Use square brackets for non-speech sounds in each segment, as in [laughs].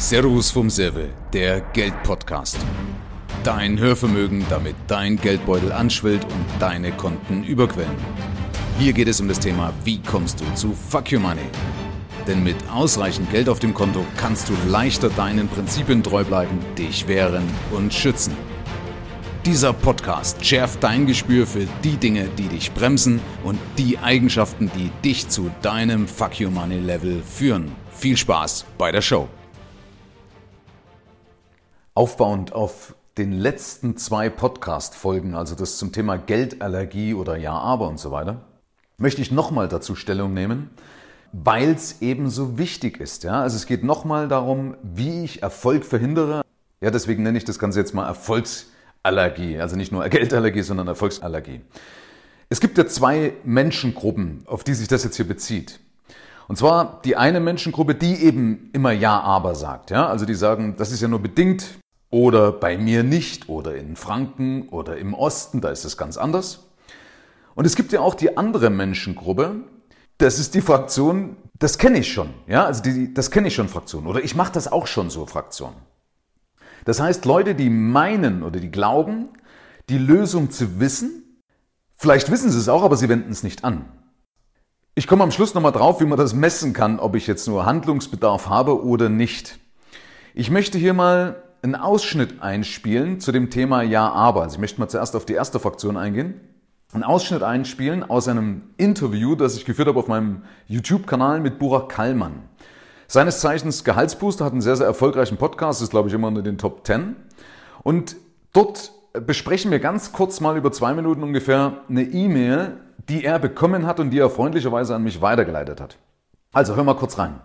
Servus vom Serve, der Geldpodcast. Dein Hörvermögen, damit dein Geldbeutel anschwillt und deine Konten überquellen. Hier geht es um das Thema, wie kommst du zu Fuck Your Money? Denn mit ausreichend Geld auf dem Konto kannst du leichter deinen Prinzipien treu bleiben, dich wehren und schützen. Dieser Podcast schärft dein Gespür für die Dinge, die dich bremsen und die Eigenschaften, die dich zu deinem Fuck Your Money Level führen. Viel Spaß bei der Show. Aufbauend auf den letzten zwei Podcast-Folgen, also das zum Thema Geldallergie oder Ja, aber und so weiter, möchte ich nochmal dazu Stellung nehmen, weil es eben so wichtig ist. Ja? Also es geht nochmal darum, wie ich Erfolg verhindere. Ja, deswegen nenne ich das Ganze jetzt mal Erfolgsallergie. Also nicht nur Geldallergie, sondern Erfolgsallergie. Es gibt ja zwei Menschengruppen, auf die sich das jetzt hier bezieht. Und zwar die eine Menschengruppe, die eben immer Ja, aber sagt. Ja? Also die sagen, das ist ja nur bedingt oder bei mir nicht oder in Franken oder im Osten, da ist es ganz anders. Und es gibt ja auch die andere Menschengruppe, das ist die Fraktion, das kenne ich schon, ja, also die, das kenne ich schon Fraktion oder ich mache das auch schon so Fraktion. Das heißt, Leute, die meinen oder die glauben, die Lösung zu wissen, vielleicht wissen sie es auch, aber sie wenden es nicht an. Ich komme am Schluss nochmal drauf, wie man das messen kann, ob ich jetzt nur Handlungsbedarf habe oder nicht. Ich möchte hier mal einen Ausschnitt einspielen zu dem Thema Ja, aber. Also ich möchte mal zuerst auf die erste Fraktion eingehen. Einen Ausschnitt einspielen aus einem Interview, das ich geführt habe auf meinem YouTube-Kanal mit Burak Kallmann. Seines Zeichens Gehaltsbooster, hat einen sehr, sehr erfolgreichen Podcast, ist glaube ich immer unter den Top 10. Und dort besprechen wir ganz kurz mal über zwei Minuten ungefähr eine E-Mail, die er bekommen hat und die er freundlicherweise an mich weitergeleitet hat. Also hör mal kurz rein.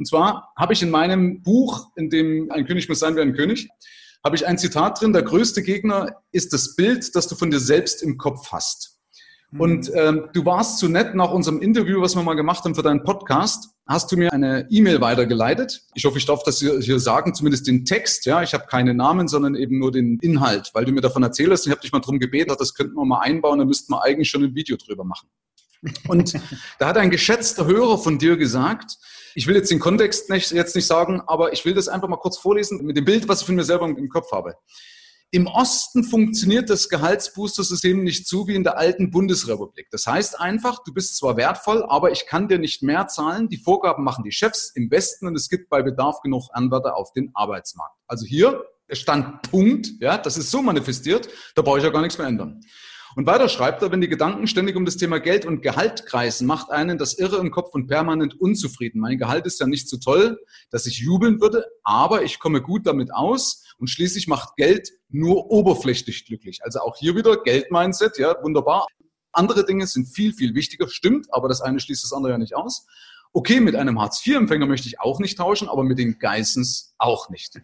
Und zwar habe ich in meinem Buch, in dem ein König muss sein wie ein König, habe ich ein Zitat drin, der größte Gegner ist das Bild, das du von dir selbst im Kopf hast. Mhm. Und ähm, du warst zu nett nach unserem Interview, was wir mal gemacht haben für deinen Podcast, hast du mir eine E-Mail weitergeleitet. Ich hoffe, ich darf das hier, hier sagen, zumindest den Text. Ja, ich habe keine Namen, sondern eben nur den Inhalt, weil du mir davon erzählt hast. Ich habe dich mal darum gebeten, das könnten wir mal einbauen, da müssten wir eigentlich schon ein Video drüber machen. Und [laughs] da hat ein geschätzter Hörer von dir gesagt, ich will jetzt den Kontext nicht, jetzt nicht sagen, aber ich will das einfach mal kurz vorlesen mit dem Bild, was ich von mir selber im Kopf habe. Im Osten funktioniert das Gehaltsbooster-System nicht so wie in der alten Bundesrepublik. Das heißt einfach, du bist zwar wertvoll, aber ich kann dir nicht mehr zahlen. Die Vorgaben machen die Chefs im Westen und es gibt bei Bedarf genug Anwärter auf den Arbeitsmarkt. Also hier stand Punkt, ja, das ist so manifestiert, da brauche ich ja gar nichts mehr ändern. Und weiter schreibt er, wenn die Gedanken ständig um das Thema Geld und Gehalt kreisen, macht einen das Irre im Kopf und permanent unzufrieden. Mein Gehalt ist ja nicht so toll, dass ich jubeln würde, aber ich komme gut damit aus und schließlich macht Geld nur oberflächlich glücklich. Also auch hier wieder Geld-Mindset, ja, wunderbar. Andere Dinge sind viel, viel wichtiger, stimmt, aber das eine schließt das andere ja nicht aus. Okay, mit einem Hartz-IV-Empfänger möchte ich auch nicht tauschen, aber mit den Geissens auch nicht.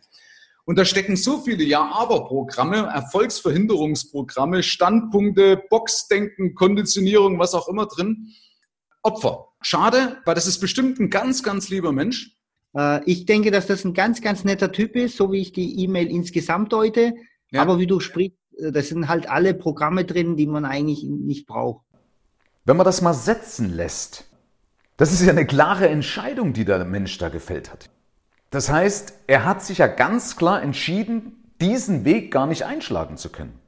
Und da stecken so viele Ja-Aber-Programme, Erfolgsverhinderungsprogramme, Standpunkte, Boxdenken, Konditionierung, was auch immer drin. Opfer. Schade, weil das ist bestimmt ein ganz, ganz lieber Mensch. Äh, ich denke, dass das ein ganz, ganz netter Typ ist, so wie ich die E-Mail insgesamt deute. Ja. Aber wie du sprichst, äh, das sind halt alle Programme drin, die man eigentlich nicht braucht. Wenn man das mal setzen lässt, das ist ja eine klare Entscheidung, die der Mensch da gefällt hat. Das heißt, er hat sich ja ganz klar entschieden, diesen Weg gar nicht einschlagen zu können.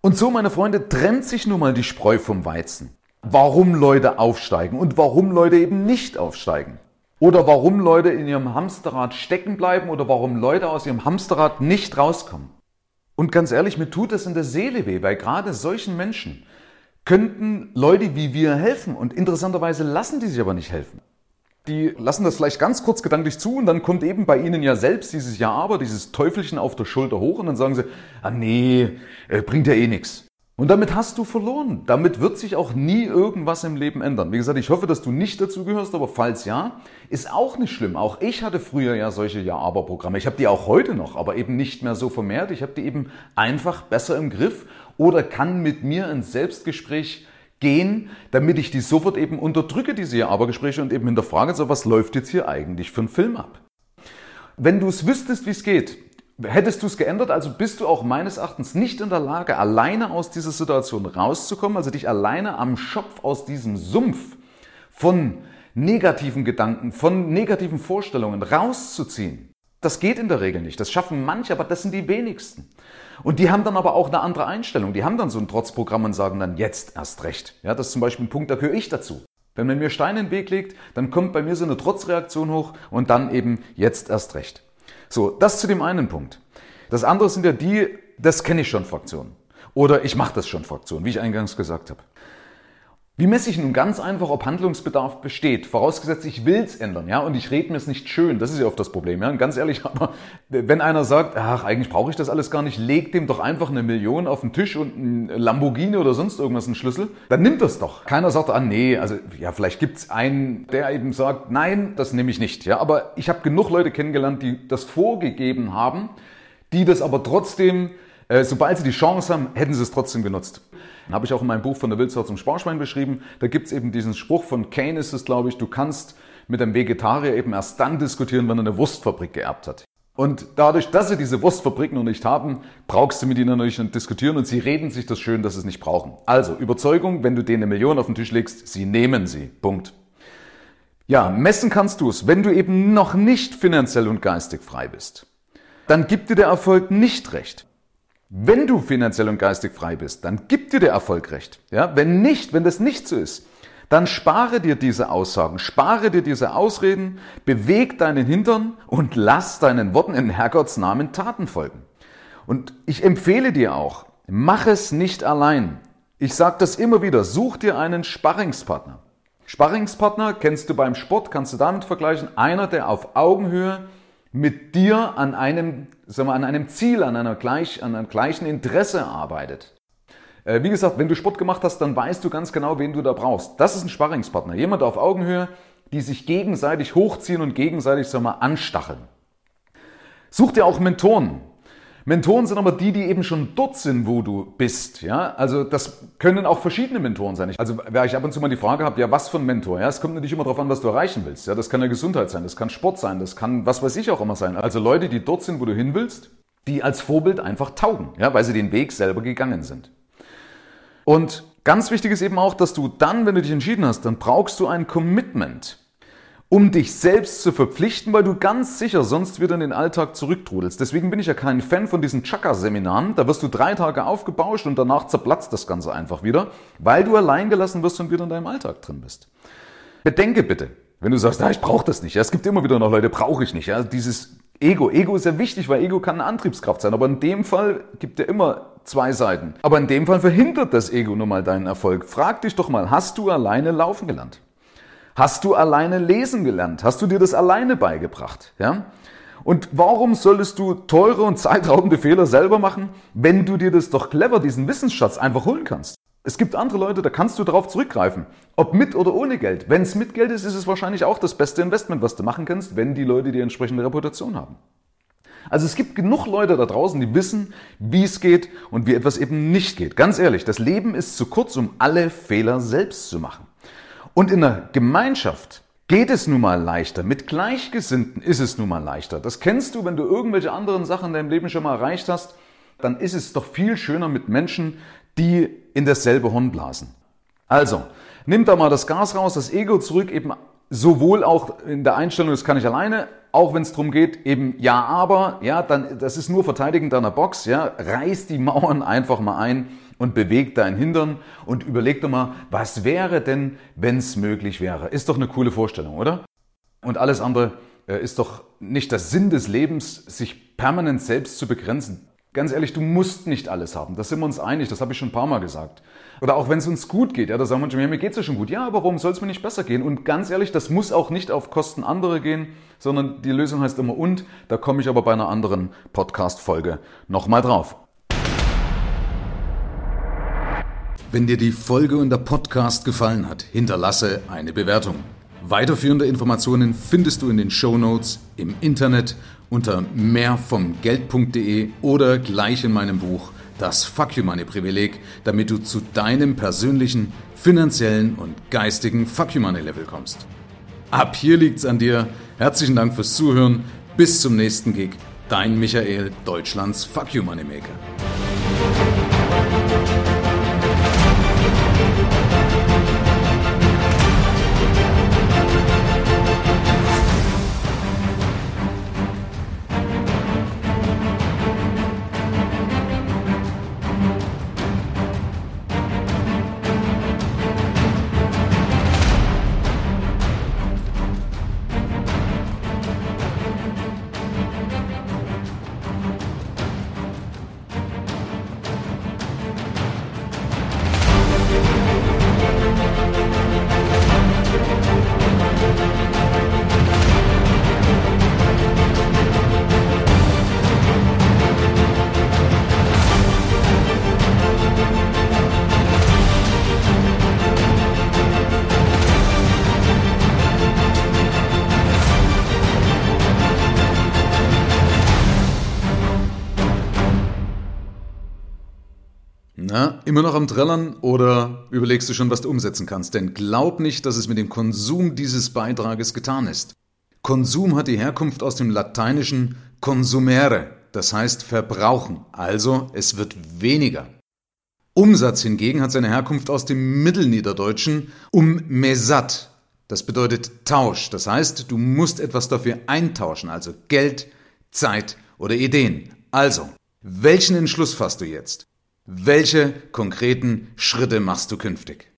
Und so, meine Freunde, trennt sich nun mal die Spreu vom Weizen. Warum Leute aufsteigen und warum Leute eben nicht aufsteigen. Oder warum Leute in ihrem Hamsterrad stecken bleiben oder warum Leute aus ihrem Hamsterrad nicht rauskommen. Und ganz ehrlich, mir tut es in der Seele weh, weil gerade solchen Menschen könnten Leute wie wir helfen. Und interessanterweise lassen die sich aber nicht helfen die lassen das vielleicht ganz kurz gedanklich zu und dann kommt eben bei ihnen ja selbst dieses Ja, aber, dieses Teufelchen auf der Schulter hoch und dann sagen sie, ah nee, äh, bringt ja eh nichts. Und damit hast du verloren. Damit wird sich auch nie irgendwas im Leben ändern. Wie gesagt, ich hoffe, dass du nicht dazu gehörst, aber falls ja, ist auch nicht schlimm. Auch ich hatte früher ja solche Ja-Aber-Programme. Ich habe die auch heute noch, aber eben nicht mehr so vermehrt. Ich habe die eben einfach besser im Griff oder kann mit mir ins Selbstgespräch gehen, damit ich die sofort eben unterdrücke, diese Ja-Aber-Gespräche und eben hinterfrage, so was läuft jetzt hier eigentlich für ein Film ab. Wenn du es wüsstest, wie es geht, hättest du es geändert, also bist du auch meines Erachtens nicht in der Lage, alleine aus dieser Situation rauszukommen, also dich alleine am Schopf aus diesem Sumpf von negativen Gedanken, von negativen Vorstellungen rauszuziehen. Das geht in der Regel nicht. Das schaffen manche, aber das sind die wenigsten. Und die haben dann aber auch eine andere Einstellung. Die haben dann so ein Trotzprogramm und sagen dann jetzt erst recht. Ja, das ist zum Beispiel ein Punkt, da gehöre ich dazu. Wenn man mir Steine in den Weg legt, dann kommt bei mir so eine Trotzreaktion hoch und dann eben jetzt erst recht. So, das zu dem einen Punkt. Das andere sind ja die, das kenne ich schon Fraktionen. Oder ich mache das schon Fraktionen, wie ich eingangs gesagt habe. Wie messe ich nun ganz einfach, ob Handlungsbedarf besteht? Vorausgesetzt, ich will's ändern, ja, und ich rede mir es nicht schön. Das ist ja oft das Problem, ja. Und ganz ehrlich, [laughs] aber wenn einer sagt, ach, eigentlich brauche ich das alles gar nicht, leg dem doch einfach eine Million auf den Tisch und ein Lamborghini oder sonst irgendwas einen Schlüssel, dann nimmt das doch. Keiner sagt, ah, nee, also ja, vielleicht gibt's einen, der eben sagt, nein, das nehme ich nicht, ja. Aber ich habe genug Leute kennengelernt, die das vorgegeben haben, die das aber trotzdem, sobald sie die Chance haben, hätten sie es trotzdem genutzt. Habe ich auch in meinem Buch von der Wildsau zum Sparschwein beschrieben. Da gibt es eben diesen Spruch von Kane ist es, glaube ich, du kannst mit einem Vegetarier eben erst dann diskutieren, wenn er eine Wurstfabrik geerbt hat. Und dadurch, dass sie diese Wurstfabriken noch nicht haben, brauchst du mit ihnen natürlich nicht diskutieren und sie reden sich das schön, dass sie es nicht brauchen. Also, Überzeugung, wenn du denen eine Million auf den Tisch legst, sie nehmen sie. Punkt. Ja, messen kannst du es, wenn du eben noch nicht finanziell und geistig frei bist. Dann gibt dir der Erfolg nicht recht. Wenn du finanziell und geistig frei bist, dann gibt dir der Erfolg recht. Ja, wenn nicht, wenn das nicht so ist, dann spare dir diese Aussagen, spare dir diese Ausreden, beweg deinen Hintern und lass deinen Worten in Herrgotts Namen Taten folgen. Und ich empfehle dir auch, mach es nicht allein. Ich sage das immer wieder, such dir einen Sparringspartner. Sparringspartner kennst du beim Sport, kannst du damit vergleichen, einer, der auf Augenhöhe mit dir an einem, sagen wir, an einem Ziel, an, einer gleich, an einem gleichen Interesse arbeitet. Äh, wie gesagt, wenn du Sport gemacht hast, dann weißt du ganz genau, wen du da brauchst. Das ist ein Sparringspartner. Jemand auf Augenhöhe, die sich gegenseitig hochziehen und gegenseitig sagen wir, anstacheln. Such dir auch Mentoren. Mentoren sind aber die, die eben schon dort sind, wo du bist. Ja? Also das können auch verschiedene Mentoren sein. Also wer ich ab und zu mal die Frage habe, ja, was für ein Mentor? Ja, es kommt natürlich immer darauf an, was du erreichen willst. Ja, das kann ja Gesundheit sein, das kann Sport sein, das kann was weiß ich auch immer sein. Also Leute, die dort sind, wo du hin willst, die als Vorbild einfach taugen, ja, weil sie den Weg selber gegangen sind. Und ganz wichtig ist eben auch, dass du dann, wenn du dich entschieden hast, dann brauchst du ein Commitment um dich selbst zu verpflichten, weil du ganz sicher sonst wieder in den Alltag zurücktrudelst. Deswegen bin ich ja kein Fan von diesen Chakra-Seminaren. Da wirst du drei Tage aufgebauscht und danach zerplatzt das Ganze einfach wieder, weil du allein gelassen wirst und wieder in deinem Alltag drin bist. Bedenke bitte, wenn du sagst, na, ich brauche das nicht. Ja, es gibt immer wieder noch Leute, brauche ich nicht. Ja, dieses Ego. Ego ist ja wichtig, weil Ego kann eine Antriebskraft sein. Aber in dem Fall gibt er immer zwei Seiten. Aber in dem Fall verhindert das Ego nun mal deinen Erfolg. Frag dich doch mal, hast du alleine laufen gelernt? Hast du alleine lesen gelernt? Hast du dir das alleine beigebracht? Ja? Und warum solltest du teure und zeitraubende Fehler selber machen, wenn du dir das doch clever, diesen Wissensschatz einfach holen kannst? Es gibt andere Leute, da kannst du darauf zurückgreifen. Ob mit oder ohne Geld. Wenn es mit Geld ist, ist es wahrscheinlich auch das beste Investment, was du machen kannst, wenn die Leute die entsprechende Reputation haben. Also es gibt genug Leute da draußen, die wissen, wie es geht und wie etwas eben nicht geht. Ganz ehrlich, das Leben ist zu kurz, um alle Fehler selbst zu machen. Und in der Gemeinschaft geht es nun mal leichter. Mit Gleichgesinnten ist es nun mal leichter. Das kennst du, wenn du irgendwelche anderen Sachen in deinem Leben schon mal erreicht hast. Dann ist es doch viel schöner mit Menschen, die in dasselbe Horn blasen. Also, nimm da mal das Gas raus, das Ego zurück, eben sowohl auch in der Einstellung, das kann ich alleine, auch wenn es darum geht, eben ja, aber, ja, dann, das ist nur Verteidigen deiner Box, ja, reiß die Mauern einfach mal ein und beweg dein Hintern und überleg doch mal, was wäre denn, wenn es möglich wäre? Ist doch eine coole Vorstellung, oder? Und alles andere äh, ist doch nicht der Sinn des Lebens, sich permanent selbst zu begrenzen. Ganz ehrlich, du musst nicht alles haben. Da sind wir uns einig, das habe ich schon ein paar Mal gesagt. Oder auch wenn es uns gut geht, ja, da sagen manche, ja, mir geht es ja schon gut. Ja, aber warum soll es mir nicht besser gehen? Und ganz ehrlich, das muss auch nicht auf Kosten anderer gehen, sondern die Lösung heißt immer und. Da komme ich aber bei einer anderen Podcast-Folge nochmal drauf. Wenn dir die Folge und der Podcast gefallen hat, hinterlasse eine Bewertung. Weiterführende Informationen findest du in den Show Notes, im Internet unter mehrvomgeld.de oder gleich in meinem Buch Das Fuck You Money Privileg, damit du zu deinem persönlichen, finanziellen und geistigen Fuck You Money Level kommst. Ab hier liegt's an dir. Herzlichen Dank fürs Zuhören. Bis zum nächsten Gig. Dein Michael, Deutschlands Fuck You Money Na, immer noch am Trällern oder überlegst du schon, was du umsetzen kannst? Denn glaub nicht, dass es mit dem Konsum dieses Beitrages getan ist. Konsum hat die Herkunft aus dem lateinischen consumere, das heißt verbrauchen, also es wird weniger. Umsatz hingegen hat seine Herkunft aus dem Mittelniederdeutschen um mesat, das bedeutet Tausch, das heißt, du musst etwas dafür eintauschen, also Geld, Zeit oder Ideen. Also, welchen Entschluss fasst du jetzt? Welche konkreten Schritte machst du künftig?